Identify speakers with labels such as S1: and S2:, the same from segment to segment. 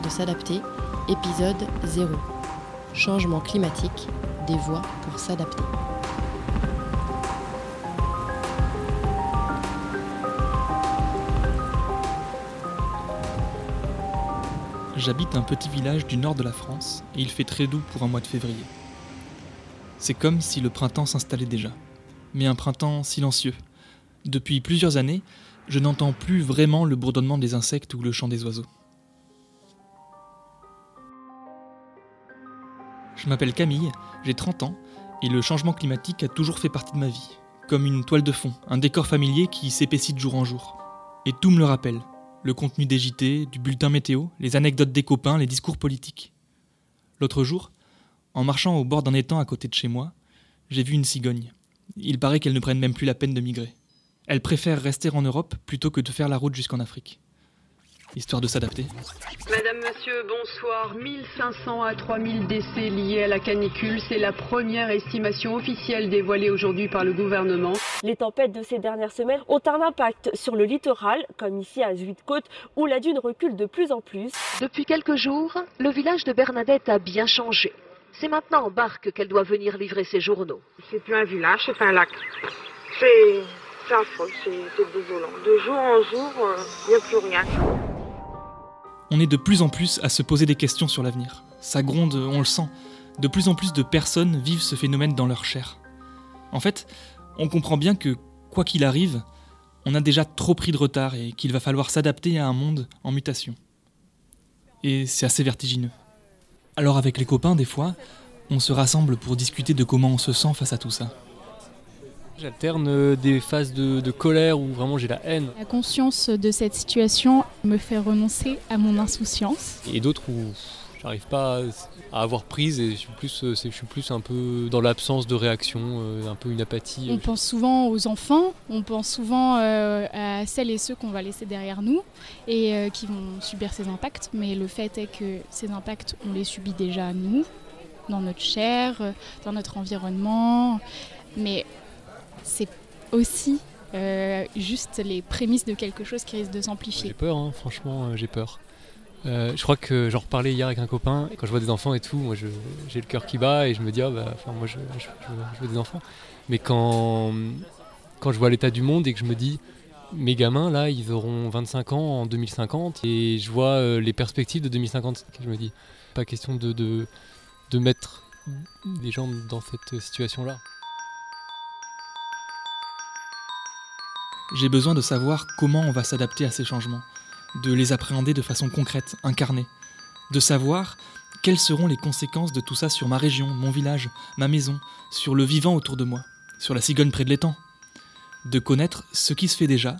S1: de s'adapter, épisode 0. Changement climatique, des voies pour s'adapter.
S2: J'habite un petit village du nord de la France et il fait très doux pour un mois de février. C'est comme si le printemps s'installait déjà, mais un printemps silencieux. Depuis plusieurs années, je n'entends plus vraiment le bourdonnement des insectes ou le chant des oiseaux. Je m'appelle Camille, j'ai 30 ans, et le changement climatique a toujours fait partie de ma vie, comme une toile de fond, un décor familier qui s'épaissit de jour en jour. Et tout me le rappelle, le contenu des JT, du bulletin météo, les anecdotes des copains, les discours politiques. L'autre jour, en marchant au bord d'un étang à côté de chez moi, j'ai vu une cigogne. Il paraît qu'elle ne prenne même plus la peine de migrer. Elle préfère rester en Europe plutôt que de faire la route jusqu'en Afrique. Histoire de s'adapter.
S3: Monsieur, bonsoir. 1500 à 3000 décès liés à la canicule. C'est la première estimation officielle dévoilée aujourd'hui par le gouvernement.
S4: Les tempêtes de ces dernières semaines ont un impact sur le littoral, comme ici à Zuidcote, où la dune recule de plus en plus.
S5: Depuis quelques jours, le village de Bernadette a bien changé. C'est maintenant en barque qu'elle doit venir livrer ses journaux.
S6: C'est plus un village, c'est un lac. C'est c'est affreux, c'est désolant. De jour en jour, il n'y a plus rien.
S2: On est de plus en plus à se poser des questions sur l'avenir. Ça gronde, on le sent. De plus en plus de personnes vivent ce phénomène dans leur chair. En fait, on comprend bien que, quoi qu'il arrive, on a déjà trop pris de retard et qu'il va falloir s'adapter à un monde en mutation. Et c'est assez vertigineux. Alors avec les copains, des fois, on se rassemble pour discuter de comment on se sent face à tout ça.
S7: J'alterne euh, des phases de, colère où vraiment j'ai la haine.
S8: La conscience de cette situation me fait renoncer à mon insouciance.
S7: Et d'autres où j'arrive pas à avoir prise et je suis plus, euh, je suis plus un peu dans l'absence de réaction, euh, un peu une apathie.
S8: On pense souvent aux enfants, on pense souvent à celles et ceux qu'on va laisser derrière nous et qui vont subir ces impacts. Mais le fait est que ces impacts, on les subit déjà nous, dans notre chair, dans notre environnement. Mais c'est aussi euh, juste les prémices de quelque chose qui risque de s'amplifier.
S7: J'ai peur, hein, franchement, euh, j'ai peur. Euh, je crois que j'en reparlais hier avec un copain, quand je vois des enfants et tout, moi j'ai le cœur qui bat et je me dis, ah, bah, moi je, veux des enfants. Mais quand, quand je vois l'état du monde et que je me dis, mes gamins là, ils auront 25 ans en 2050 et je vois les perspectives de 2050, je me dis, pas question de, de, de mettre les gens dans cette situation là.
S2: J'ai besoin de savoir comment on va s'adapter à ces changements, de les appréhender de façon concrète, incarnée, de savoir quelles seront les conséquences de tout ça sur ma région, mon village, ma maison, sur le vivant autour de moi, sur la cigogne près de l'étang, de connaître ce qui se fait déjà,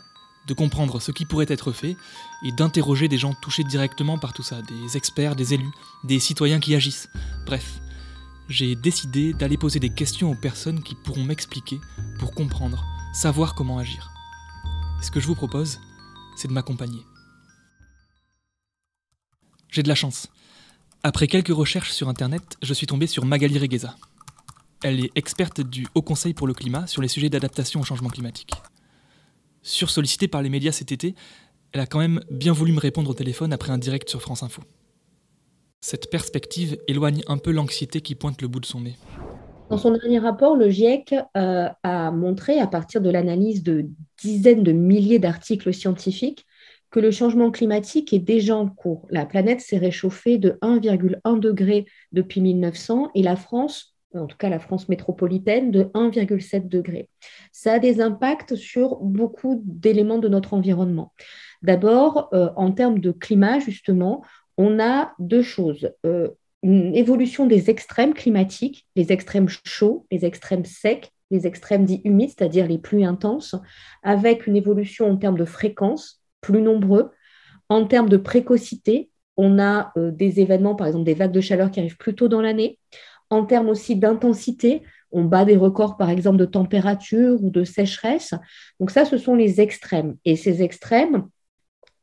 S2: de comprendre ce qui pourrait être fait et d'interroger des gens touchés directement par tout ça, des experts, des élus, des citoyens qui agissent. Bref, j'ai décidé d'aller poser des questions aux personnes qui pourront m'expliquer pour comprendre, savoir comment agir ce que je vous propose, c'est de m'accompagner. J'ai de la chance. Après quelques recherches sur Internet, je suis tombé sur Magali Regueza. Elle est experte du Haut Conseil pour le climat sur les sujets d'adaptation au changement climatique. Sursollicitée par les médias cet été, elle a quand même bien voulu me répondre au téléphone après un direct sur France Info. Cette perspective éloigne un peu l'anxiété qui pointe le bout de son nez.
S9: Dans son dernier rapport, le GIEC euh, a montré, à partir de l'analyse de dizaines de milliers d'articles scientifiques, que le changement climatique est déjà en cours. La planète s'est réchauffée de 1,1 degré depuis 1900 et la France, en tout cas la France métropolitaine, de 1,7 degré. Ça a des impacts sur beaucoup d'éléments de notre environnement. D'abord, euh, en termes de climat, justement, on a deux choses. Euh, une évolution des extrêmes climatiques, les extrêmes chauds, les extrêmes secs, les extrêmes dits humides, c'est-à-dire les plus intenses, avec une évolution en termes de fréquence, plus nombreux. En termes de précocité, on a euh, des événements, par exemple des vagues de chaleur qui arrivent plus tôt dans l'année. En termes aussi d'intensité, on bat des records, par exemple, de température ou de sécheresse. Donc ça, ce sont les extrêmes. Et ces extrêmes,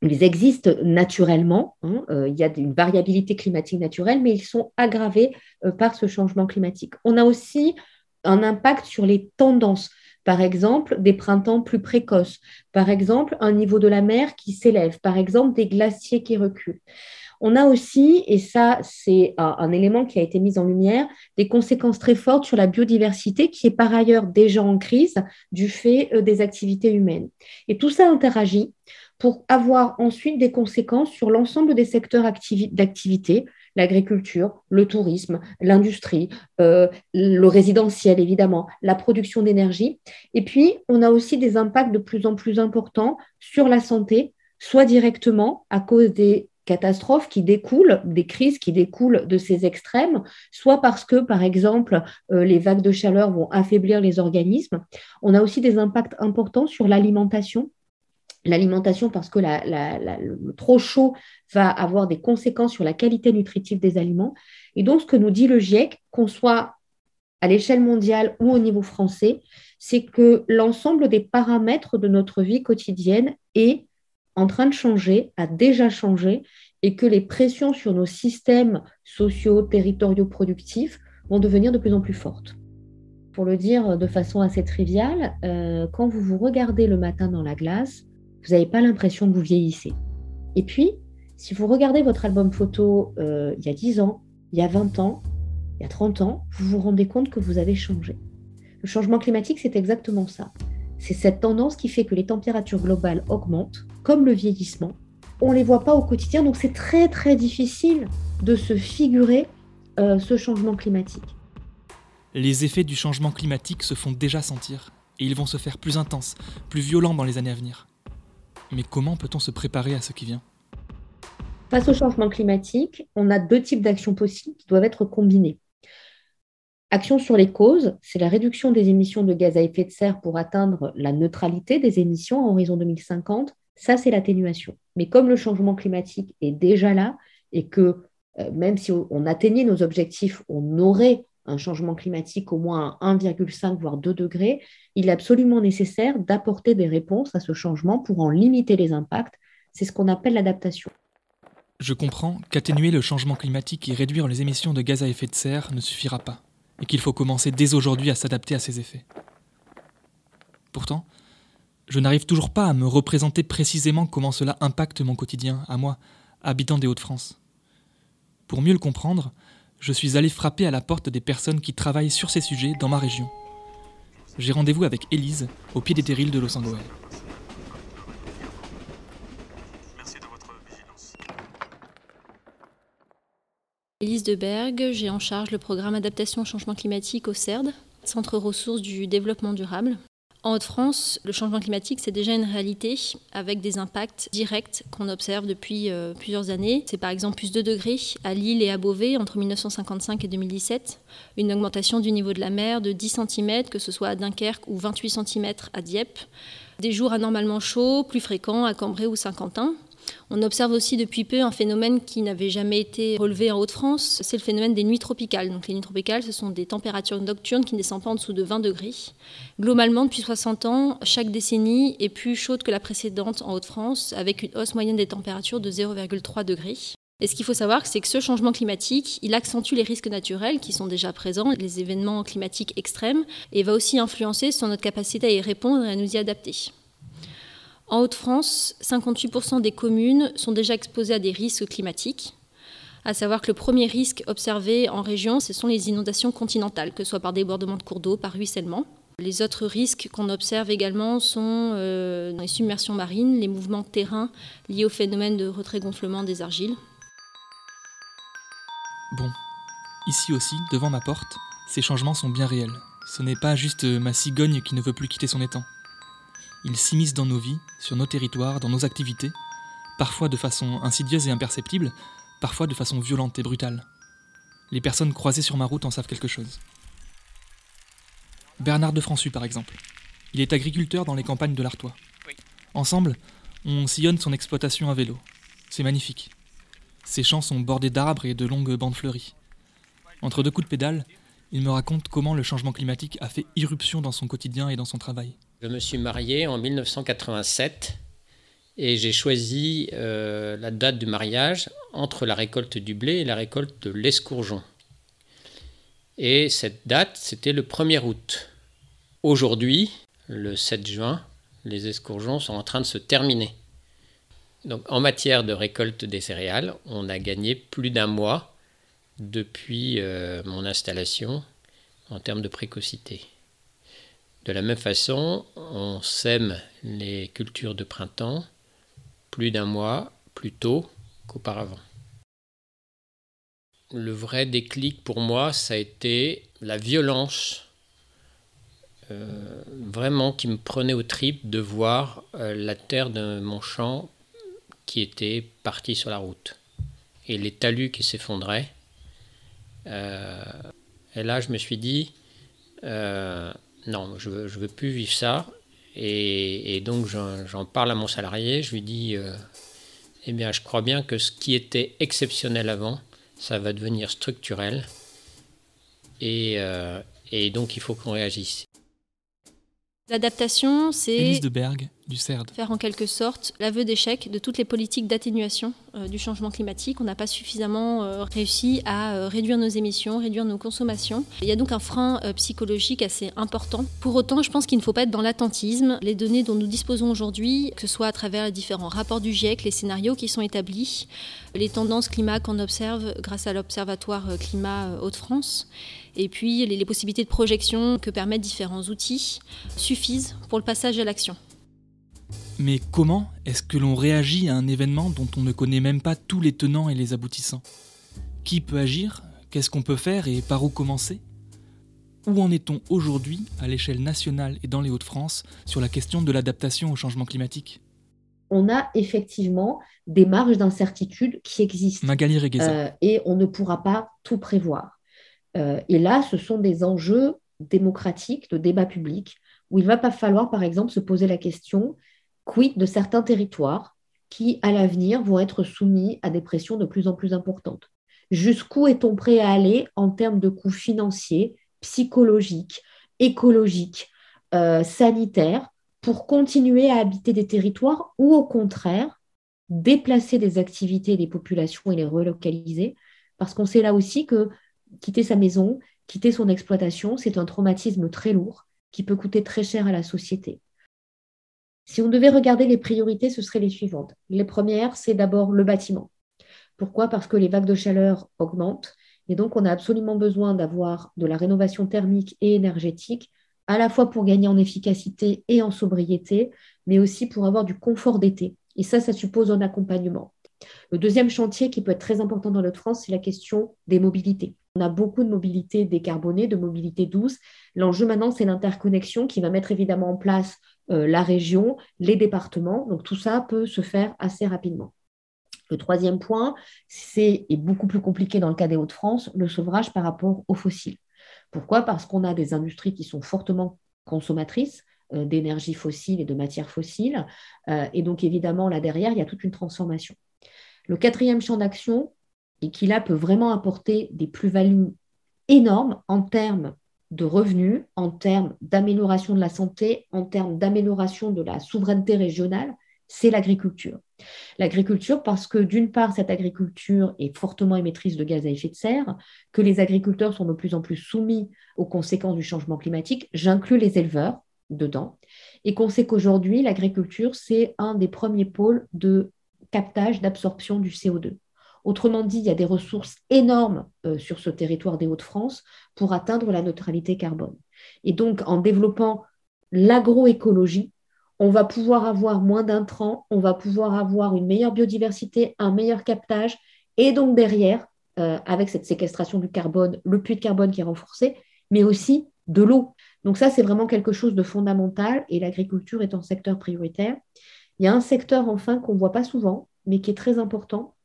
S9: ils existent naturellement, hein, euh, il y a une variabilité climatique naturelle, mais ils sont aggravés euh, par ce changement climatique. On a aussi un impact sur les tendances, par exemple des printemps plus précoces, par exemple un niveau de la mer qui s'élève, par exemple des glaciers qui reculent. On a aussi, et ça c'est un, élément qui a été mis en lumière, des conséquences très fortes sur la biodiversité qui est par ailleurs déjà en crise du fait euh, des activités humaines. Et tout ça interagit pour avoir ensuite des conséquences sur l'ensemble des secteurs d'activité, l'agriculture, le tourisme, l'industrie, euh, le résidentiel évidemment, la production d'énergie. Et puis, on a aussi des impacts de plus en plus importants sur la santé, soit directement à cause des catastrophes qui découlent, des crises qui découlent de ces extrêmes, soit parce que, par exemple, euh, les vagues de chaleur vont affaiblir les organismes. On a aussi des impacts importants sur l'alimentation l'alimentation parce que le trop chaud va avoir des conséquences sur la qualité nutritive des aliments. Et donc, ce que nous dit le GIEC, qu'on soit à l'échelle mondiale ou au niveau français, c'est que l'ensemble des paramètres de notre vie quotidienne est en train de changer, a déjà changé, et que les pressions sur nos systèmes sociaux, territoriaux, productifs vont devenir de plus en plus fortes. Pour le dire de façon assez triviale, euh, quand vous vous regardez le matin dans la glace, vous n'avez pas l'impression que vous vieillissez. Et puis, si vous regardez votre album photo euh, il y a 10 ans, il y a 20 ans, il y a 30 ans, vous vous rendez compte que vous avez changé. Le changement climatique, c'est exactement ça. C'est cette tendance qui fait que les températures globales augmentent, comme le vieillissement. On ne les voit pas au quotidien, donc c'est très très difficile de se figurer euh, ce changement climatique.
S2: Les effets du changement climatique se font déjà sentir, et ils vont se faire plus intenses, plus violents dans les années à venir. Mais comment peut-on se préparer à ce qui vient?
S9: Face au changement climatique, on a deux types d'actions possibles qui doivent être combinées. Action sur les causes, c'est la réduction des émissions de gaz à effet de serre pour atteindre la neutralité des émissions en horizon 2050. Ça, c'est l'atténuation. Mais comme le changement climatique est déjà là et que euh, même si on atteignait nos objectifs, on aurait un changement climatique au moins à 1,5 voire 2 degrés, il est absolument nécessaire d'apporter des réponses à ce changement pour en limiter les impacts. C'est ce qu'on appelle l'adaptation.
S2: Je comprends qu'atténuer le changement climatique et réduire les émissions de gaz à effet de serre ne suffira pas, et qu'il faut commencer dès aujourd'hui à s'adapter à ces effets. Pourtant, je n'arrive toujours pas à me représenter précisément comment cela impacte mon quotidien, à moi, habitant des Hauts-de-France. Pour mieux le comprendre, je suis allé frapper à la porte des personnes qui travaillent sur ces sujets dans ma région. J'ai rendez-vous avec Élise, au pied des terrils de Los Angeles.
S10: Élise Deberg, j'ai en charge le programme Adaptation au changement climatique au CERD, Centre ressources du développement durable. En Haute-France, le changement climatique, c'est déjà une réalité avec des impacts directs qu'on observe depuis euh, plusieurs années. C'est par exemple plus de degrés à Lille et à Beauvais entre 1955 et 2017, une augmentation du niveau de la mer de 10 cm, que ce soit à Dunkerque ou 28 cm à Dieppe, des jours anormalement chauds, plus fréquents à Cambrai ou Saint-Quentin, on observe aussi depuis peu un phénomène qui n'avait jamais été relevé en Haute-France, c'est le phénomène des nuits tropicales. Donc les nuits tropicales, ce sont des températures nocturnes qui ne descendent pas en dessous de 20 degrés. Globalement, depuis 60 ans, chaque décennie est plus chaude que la précédente en Haute-France, avec une hausse moyenne des températures de 0,3 degrés. Et ce qu'il faut savoir, c'est que ce changement climatique, il accentue les risques naturels qui sont déjà présents, les événements climatiques extrêmes, et va aussi influencer sur notre capacité à y répondre et à nous y adapter. En Haute-France, 58% des communes sont déjà exposées à des risques climatiques. À savoir que le premier risque observé en région, ce sont les inondations continentales, que ce soit par débordement de cours d'eau, par ruissellement. Les autres risques qu'on observe également sont euh, les submersions marines, les mouvements de terrain liés au phénomène de retrait-gonflement des argiles.
S2: Bon, ici aussi, devant ma porte, ces changements sont bien réels. Ce n'est pas juste ma cigogne qui ne veut plus quitter son étang. Ils s'immiscent dans nos vies, sur nos territoires, dans nos activités, parfois de façon insidieuse et imperceptible, parfois de façon violente et brutale. Les personnes croisées sur ma route en savent quelque chose. Bernard de Françu, par exemple. Il est agriculteur dans les campagnes de l'Artois. Ensemble, on sillonne son exploitation à vélo. C'est magnifique. Ses champs sont bordés d'arbres et de longues bandes fleuries. Entre deux coups de pédale, il me raconte comment le changement climatique a fait irruption dans son quotidien et dans son travail.
S11: Je me suis marié en 1987 et j'ai choisi euh, la date du mariage entre la récolte du blé et la récolte de l'escourgeon. Et cette date, c'était le 1er août. Aujourd'hui, le 7 juin, les escourgeons sont en train de se terminer. Donc, en matière de récolte des céréales, on a gagné plus d'un mois depuis euh, mon installation en termes de précocité. De la même façon, on sème les cultures de printemps plus d'un mois plus tôt qu'auparavant. Le vrai déclic pour moi, ça a été la violence euh, vraiment qui me prenait aux tripes de voir euh, la terre de mon champ qui était partie sur la route et les talus qui s'effondraient. Euh, et là, je me suis dit, non, je veux, veux plus vivre ça. Et, donc, j'en parle à mon salarié. Je lui dis, eh bien, je crois bien que ce qui était exceptionnel avant, ça va devenir structurel. Et, et donc, il faut qu'on réagisse.
S10: L'adaptation, c'est
S2: de Berg, CERD.
S10: faire en quelque sorte l'aveu d'échec de toutes les politiques d'atténuation euh, du changement climatique. On n'a pas suffisamment euh, réussi à euh, réduire nos émissions, réduire nos consommations. Il y a donc un frein psychologique assez important. Pour autant, je pense qu'il ne faut pas être dans l'attentisme. Les données dont nous disposons aujourd'hui, que ce soit à travers les différents rapports du GIEC, les scénarios qui sont établis, les tendances climat qu'on observe grâce à l'Observatoire Climat Hauts-de-France, et puis les, possibilités de projection que permettent différents outils suffisent pour le passage à l'action.
S2: Mais comment est-ce que l'on réagit à un événement dont on ne connaît même pas tous les tenants et les aboutissants? Qui peut agir? Qu'est-ce qu'on peut faire? Et par où commencer? Où en est-on aujourd'hui à l'échelle nationale et dans les Hauts-de-France sur la question de l'adaptation au changement climatique?
S9: On a effectivement des marges d'incertitude qui existent.
S2: Magali
S9: euh, et on ne pourra pas tout prévoir. Euh, et là, ce sont des enjeux démocratiques, de débat public, où il va pas falloir, par exemple, se poser la question quid de certains territoires qui, à l'avenir, vont être soumis à des pressions de plus en plus importantes? Jusqu'où est-on prêt à aller en termes de coûts financiers, psychologiques, écologiques, euh, sanitaires, pour continuer à habiter des territoires ou, au contraire, déplacer des activités des populations et les relocaliser? Parce qu'on sait là aussi que quitter sa maison, quitter son exploitation, c'est un traumatisme très lourd qui peut coûter très cher à la société. Si on devait regarder les priorités, ce seraient les suivantes. Les premières, c'est d'abord le bâtiment. Pourquoi? Parce que les vagues de chaleur augmentent et donc on a absolument besoin d'avoir de la rénovation thermique et énergétique, à la fois pour gagner en efficacité et en sobriété, mais aussi pour avoir du confort d'été. Et ça, ça suppose un accompagnement. Le deuxième chantier qui peut être très important dans notre France, c'est la question des mobilités. On a beaucoup de mobilité décarbonée, de mobilité douce. L'enjeu maintenant, c'est l'interconnexion qui va mettre évidemment en place euh, la région, les départements. Donc tout ça peut se faire assez rapidement. Le troisième point, c'est, et beaucoup plus compliqué dans le cas des Hauts-de-France, le sevrage par rapport aux fossiles. Pourquoi? Parce qu'on a des industries qui sont fortement consommatrices euh, d'énergie fossile et de matières fossiles. Euh, et donc évidemment, là derrière, il y a toute une transformation. Le quatrième champ d'action, et qui là peut vraiment apporter des plus-values énormes en termes de revenus, en termes d'amélioration de la santé, en termes d'amélioration de la souveraineté régionale, c'est l'agriculture. L'agriculture parce que d'une part, cette agriculture est fortement émettrice de gaz à effet de serre, que les agriculteurs sont de plus en plus soumis aux conséquences du changement climatique, j'inclus les éleveurs dedans, et qu'on sait qu'aujourd'hui, l'agriculture, c'est un des premiers pôles de captage, d'absorption du CO2. Autrement dit, il y a des ressources énormes euh, sur ce territoire des Hauts-de-France pour atteindre la neutralité carbone. Et donc, en développant l'agroécologie, on va pouvoir avoir moins d'intrants, on va pouvoir avoir une meilleure biodiversité, un meilleur captage, et donc derrière, euh, avec cette séquestration du carbone, le puits de carbone qui est renforcé, mais aussi de l'eau. Donc ça, c'est vraiment quelque chose de fondamental, et l'agriculture est un secteur prioritaire. Il y a un secteur enfin qu'on ne voit pas souvent, mais qui est très important,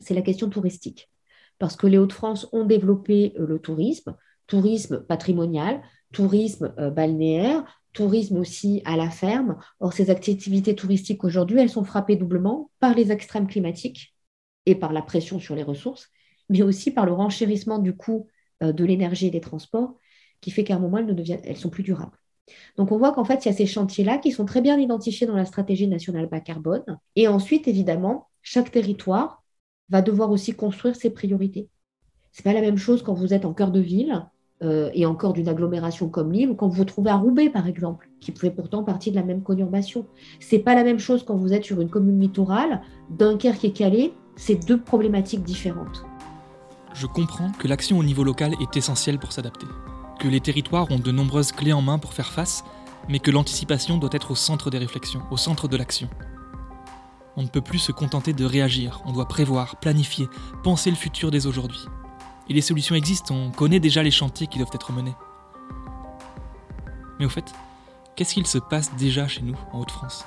S9: c'est la question touristique. Parce que les Hauts-de-France ont développé euh, le tourisme, tourisme patrimonial, tourisme euh, balnéaire, tourisme aussi à la ferme. Or, ces activités touristiques aujourd'hui, elles sont frappées doublement par les extrêmes climatiques et par la pression sur les ressources, mais aussi par le renchérissement du coût euh, de l'énergie et des transports, qui fait qu'à un moment, elles, ne deviennent, elles sont plus durables. Donc on voit qu'en fait, il y a ces chantiers-là qui sont très bien identifiés dans la stratégie nationale bas carbone. Et ensuite, évidemment, chaque territoire va devoir aussi construire ses priorités. Ce n'est pas la même chose quand vous êtes en cœur de ville euh, et encore d'une agglomération comme Lille, ou quand vous vous trouvez à Roubaix, par exemple, qui fait pourtant partie de la même conurbation. C'est pas la même chose quand vous êtes sur une commune littorale, Dunkerque et Calais, c'est deux problématiques différentes.
S2: Je comprends que l'action au niveau local est essentielle pour s'adapter, que les territoires ont de nombreuses clés en main pour faire face, mais que l'anticipation doit être au centre des réflexions, au centre de l'action. On ne peut plus se contenter de réagir, on doit prévoir, planifier, penser le futur dès aujourd'hui. Et les solutions existent, on connaît déjà les chantiers qui doivent être menés. Mais au fait, qu'est-ce qu'il se passe déjà chez nous, en Haute-France?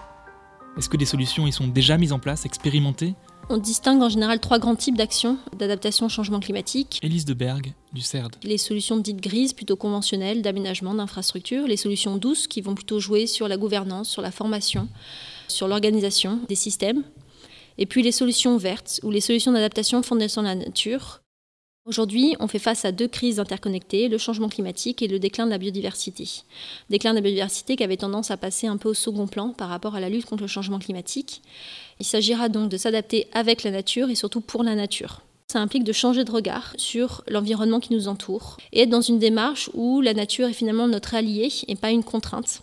S2: Est-ce que des solutions y sont déjà mises en place, expérimentées?
S10: On distingue en général trois grands types d'actions d'adaptation au changement climatique.
S2: Élise de Berg, du CERD.
S10: Les solutions dites grises, plutôt conventionnelles, d'aménagement, d'infrastructures. Les solutions douces, qui vont plutôt jouer sur la gouvernance, sur la formation, sur l'organisation des systèmes. Et puis les solutions vertes, ou les solutions d'adaptation fondées sur la nature, Aujourd'hui, on fait face à deux crises interconnectées, le changement climatique et le déclin de la biodiversité. Déclin de la biodiversité qui avait tendance à passer un peu au second plan par rapport à la lutte contre le changement climatique. Il s'agira donc de s'adapter avec la nature et surtout pour la nature. Ça implique de changer de regard sur l'environnement qui nous entoure et être dans une démarche où la nature est finalement notre allié et pas une contrainte.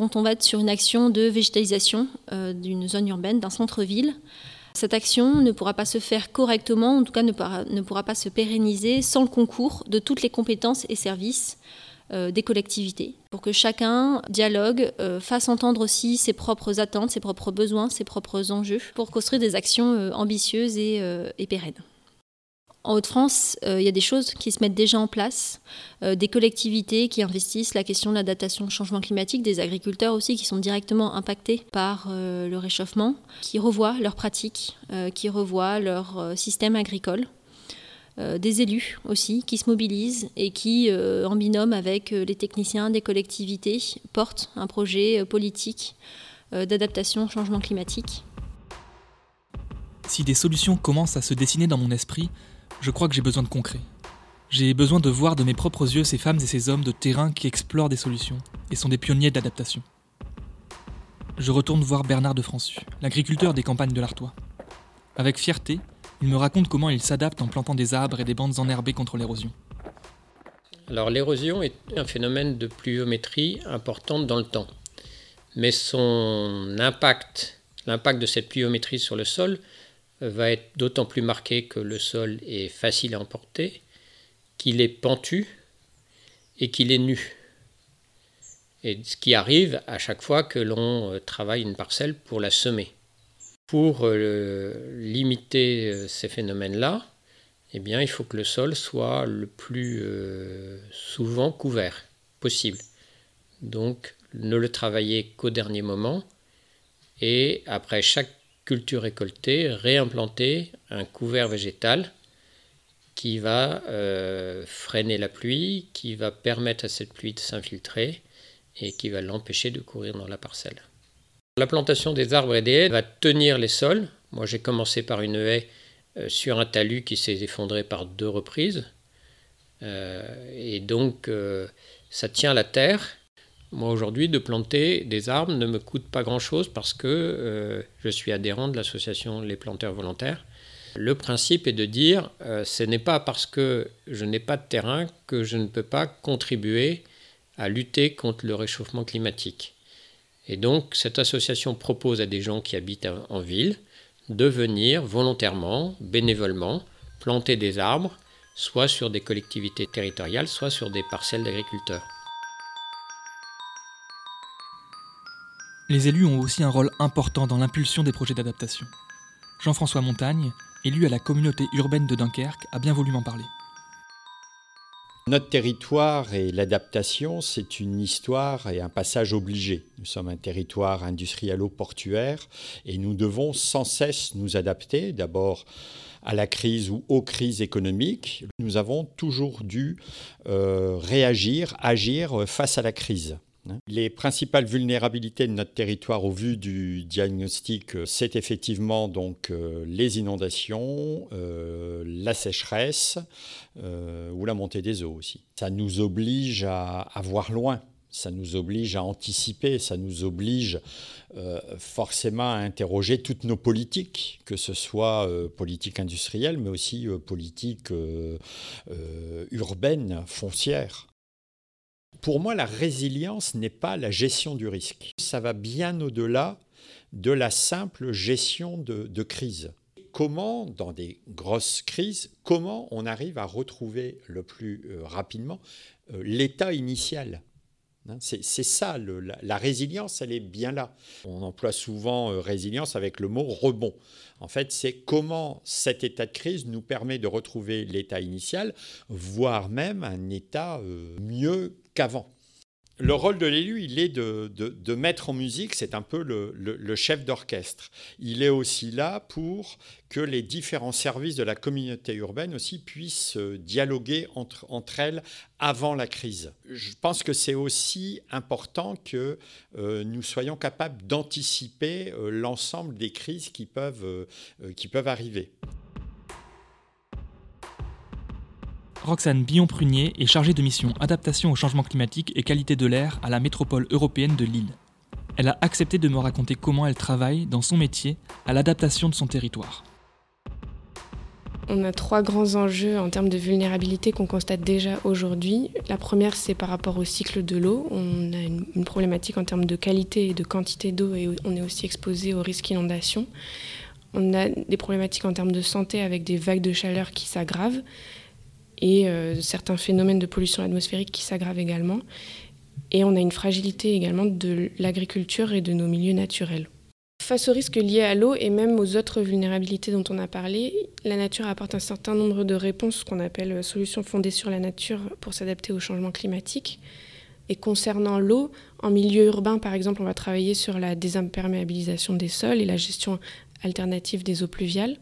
S10: Quand on va être sur une action de végétalisation euh, d'une zone urbaine, d'un centre-ville, cette action ne pourra pas se faire correctement, en tout cas ne pourra, pas se pérenniser sans le concours de toutes les compétences et services euh, des collectivités, pour que chacun dialogue, euh, fasse entendre aussi ses propres attentes, ses propres besoins, ses propres enjeux, pour construire des actions ambitieuses et pérennes. En Haute-France, euh, il y a des choses qui se mettent déjà en place, euh, des collectivités qui investissent la question de l'adaptation au changement climatique, des agriculteurs aussi qui sont directement impactés par euh, le réchauffement, qui revoient leurs pratiques, qui revoient leur système agricole. des élus aussi qui se mobilisent et qui, en binôme avec les techniciens des collectivités, portent un projet politique d'adaptation au changement climatique.
S2: Si des solutions commencent à se dessiner dans mon esprit, je crois que j'ai besoin de concret. J'ai besoin de voir de mes propres yeux ces femmes et ces hommes de terrain qui explorent des solutions et sont des pionniers d'adaptation. Je retourne voir Bernard de Françu, l'agriculteur des campagnes de l'Artois. Avec fierté, il me raconte comment il s'adapte en plantant des arbres et des bandes enherbées contre l'érosion.
S11: Alors l'érosion est un phénomène de pluviométrie importante dans le temps. Mais son impact, l'impact de cette pluviométrie sur le sol, va être d'autant plus marqué que le sol est facile à emporter, qu'il est pentu et qu'il est nu. Et ce qui arrive à chaque fois que l'on euh, travaille une parcelle pour la semer. Pour euh, limiter euh, ces phénomènes-là, eh bien, il faut que le sol soit le plus souvent couvert possible. Donc, ne le travailler qu'au dernier moment. Et après chaque culture récoltée, réimplanter un couvert végétal qui va euh, freiner la pluie, qui va permettre à cette pluie de s'infiltrer et qui va l'empêcher de courir dans la parcelle. La plantation des arbres et des haies va tenir les sols. Moi j'ai commencé par une haie euh, sur un talus qui s'est effondré par deux reprises. Euh, et donc ça tient la terre moi aujourd'hui, de planter des arbres ne me coûte pas grand-chose parce que euh, je suis adhérent de l'association Les Planteurs Volontaires. Le principe est de dire, euh, ce n'est pas parce que je n'ai pas de terrain que je ne peux pas contribuer à lutter contre le réchauffement climatique. Et donc cette association propose à des gens qui habitent en ville de venir volontairement, bénévolement, planter des arbres, soit sur des collectivités territoriales, soit sur des parcelles d'agriculteurs.
S2: Les élus ont aussi un rôle important dans l'impulsion des projets d'adaptation. Jean-François Montagne, élu à la communauté urbaine de Dunkerque, a bien voulu m'en parler.
S12: Notre territoire et l'adaptation, c'est une histoire et un passage obligé. Nous sommes un territoire industrialo-portuaire et nous devons sans cesse nous adapter, d'abord à la crise ou aux crises économiques. Nous avons toujours dû euh, réagir, agir face à la crise. Les principales vulnérabilités de notre territoire au vu du diagnostic, euh, c'est effectivement donc euh, les inondations, euh, la sécheresse ou la montée des eaux aussi. Ça nous oblige à, voir loin Ça nous oblige à anticiper, ça nous oblige forcément à interroger toutes nos politiques, que ce soit politique industrielle, mais aussi politique urbaine, foncière. Pour moi, la résilience n'est pas la gestion du risque. Ça va bien au-delà de la simple gestion de, crise comment, dans des grosses crises, comment on arrive à retrouver le plus rapidement l'état initial? Hein, c'est ça, la, résilience, elle est bien là. On emploie souvent euh, résilience avec le mot rebond. En fait, c'est comment cet état de crise nous permet de retrouver l'état initial, voire même un état euh, mieux qu'avant le rôle de l'élu, il est de, mettre en musique, c'est un peu le, chef d'orchestre. Il est aussi là pour que les différents services de la communauté urbaine aussi puissent euh, dialoguer entre, elles avant la crise. Je pense que c'est aussi important que euh, nous soyons capables d'anticiper euh, l'ensemble des crises qui peuvent, qui peuvent arriver.
S2: Roxane Billon-Prunier est chargée de mission adaptation au changement climatique et qualité de l'air à la métropole européenne de Lille. Elle a accepté de me raconter comment elle travaille dans son métier à l'adaptation de son territoire.
S13: On a trois grands enjeux en termes de vulnérabilité qu'on constate déjà aujourd'hui. La première, c'est par rapport au cycle de l'eau. On a une, problématique en termes de qualité et de quantité d'eau et on est aussi exposé au risque inondation. On a des problématiques en termes de santé avec des vagues de chaleur qui s'aggravent et euh, certains phénomènes de pollution atmosphérique qui s'aggravent également. Et on a une fragilité également de l'agriculture et de nos milieux naturels. Face aux risques liés à l'eau et même aux autres vulnérabilités dont on a parlé, la nature apporte un certain nombre de réponses, qu'on appelle solutions fondées sur la nature pour s'adapter au changement climatique. Et concernant l'eau, en milieu urbain, par exemple, on va travailler sur la désimperméabilisation des sols et la gestion alternative des eaux pluviales.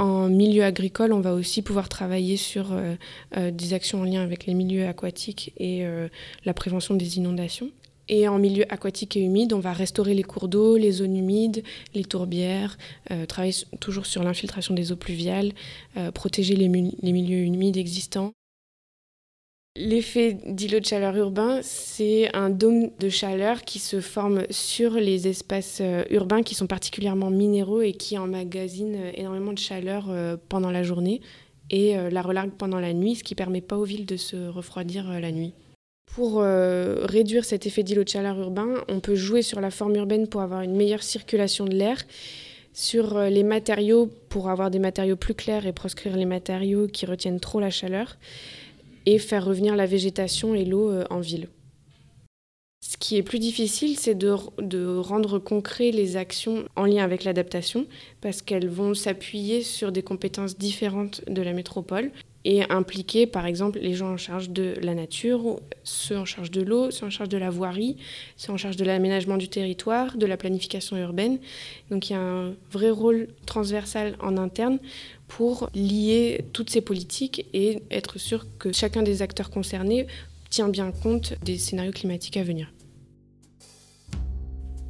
S13: En milieu agricole, on va aussi pouvoir travailler sur euh, euh, des actions en lien avec les milieux aquatiques et euh, la prévention des inondations. Et en milieu aquatique et humide, on va restaurer les cours d'eau, les zones humides, les tourbières, travailler toujours sur l'infiltration des eaux pluviales, protéger les milieux humides existants. L'effet d'îlot de chaleur urbain, c'est un dôme de chaleur qui se forme sur les espaces euh, urbains qui sont particulièrement minéraux et qui emmagasinent euh, énormément de chaleur euh, pendant la journée et la relargue pendant la nuit, ce qui permet pas aux villes de se refroidir la nuit. Pour réduire cet effet d'îlot de chaleur urbain, on peut jouer sur la forme urbaine pour avoir une meilleure circulation de l'air, sur les matériaux pour avoir des matériaux plus clairs et proscrire les matériaux qui retiennent trop la chaleur et faire revenir la végétation et l'eau euh, en ville. Ce qui est plus difficile, c'est de, rendre concret les actions en lien avec l'adaptation, parce qu'elles vont s'appuyer sur des compétences différentes de la métropole et impliquer par exemple les gens en charge de la nature, ceux en charge de l'eau, ceux en charge de la voirie, ceux en charge de l'aménagement du territoire, de la planification urbaine. Donc il y a un vrai rôle transversal en interne pour lier toutes ces politiques et être sûr que chacun des acteurs concernés tient bien compte des scénarios climatiques à venir.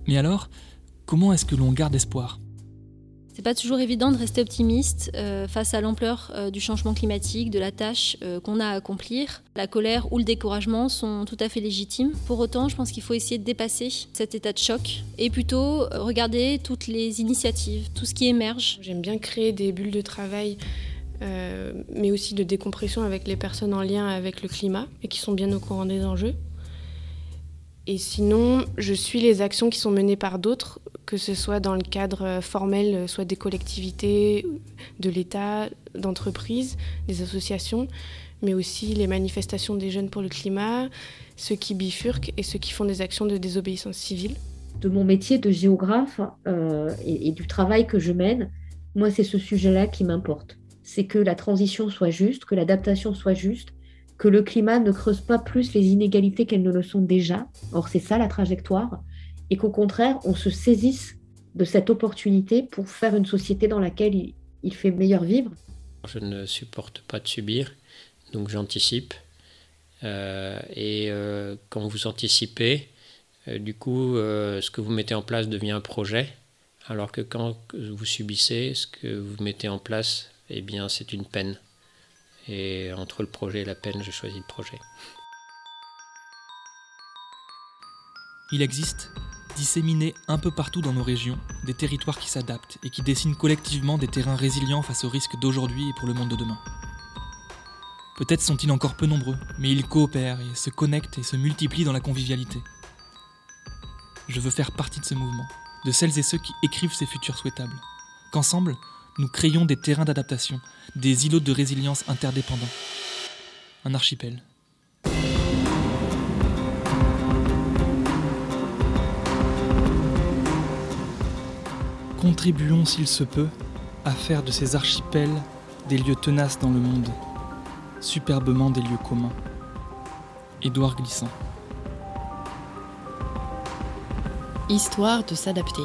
S2: Mais alors, comment est-ce que l'on garde espoir?
S10: C'est pas toujours évident de rester optimiste euh, face à l'ampleur euh, du changement climatique, de la tâche euh, qu'on a à accomplir. La colère ou le découragement sont tout à fait légitimes. Pour autant, je pense qu'il faut essayer de dépasser cet état de choc et plutôt regarder toutes les initiatives, tout ce qui émerge.
S13: J'aime bien créer des bulles de travail. mais aussi de décompression avec les personnes en lien avec le climat et qui sont bien au courant des enjeux. Et sinon, je suis les actions qui sont menées par d'autres que ce soit dans le cadre formel, soit des collectivités, de l'État, d'entreprises, des associations, mais aussi les manifestations des jeunes pour le climat, ceux qui bifurquent et ceux qui font des actions de désobéissance civile.
S9: De mon métier de géographe euh, et du travail que je mène, moi, c'est ce sujet-là qui m'importe. C'est que la transition soit juste, que l'adaptation soit juste, que le climat ne creuse pas plus les inégalités qu'elles ne le sont déjà. Or, c'est ça la trajectoire et qu'au contraire, on se saisisse de cette opportunité pour faire une société dans laquelle il, fait meilleur vivre.
S11: Je ne supporte pas de subir, donc j'anticipe. Euh, et euh, quand vous anticipez, euh, du coup, ce que vous mettez en place devient un projet, alors que quand vous subissez, ce que vous mettez en place, eh bien, c'est une peine. Et entre le projet et la peine, je choisis le projet.
S2: Il existe, disséminés un peu partout dans nos régions, des territoires qui s'adaptent et qui dessinent collectivement des terrains résilients face aux risques d'aujourd'hui et pour le monde de demain. Peut-être sont-ils encore peu nombreux, mais ils coopèrent et se connectent et se multiplient dans la convivialité. Je veux faire partie de ce mouvement, de celles et ceux qui écrivent ces futurs souhaitables. Qu'ensemble, nous créions des terrains d'adaptation, des îlots de résilience interdépendants. Un archipel. Contribuons, s'il se peut, à faire de ces archipels des lieux tenaces dans le monde, superbement des lieux communs. Édouard Glissant.
S1: Histoire de s'adapter.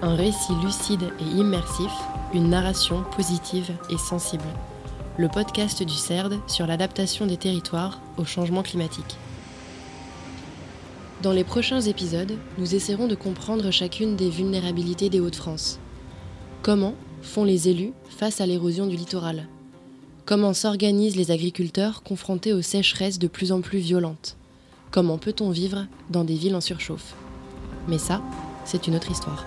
S1: Un récit lucide et immersif, une narration positive et sensible. Le podcast du CERD sur l'adaptation des territoires au changement climatique. Dans les prochains épisodes, nous essaierons de comprendre chacune des vulnérabilités des Hauts-de-France. Comment font les élus face à l'érosion du littoral? Comment s'organisent les agriculteurs confrontés aux sécheresses de plus en plus violentes? Comment peut-on vivre dans des villes en surchauffe? Mais ça, c'est une autre histoire.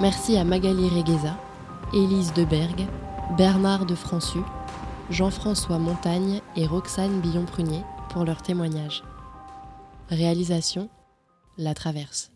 S1: Merci à Magali Regueza, Élise Debergue, Bernard de Françu, Jean-François Montagne et Roxane Billon-Prunier pour leur témoignage. Réalisation La Traverse.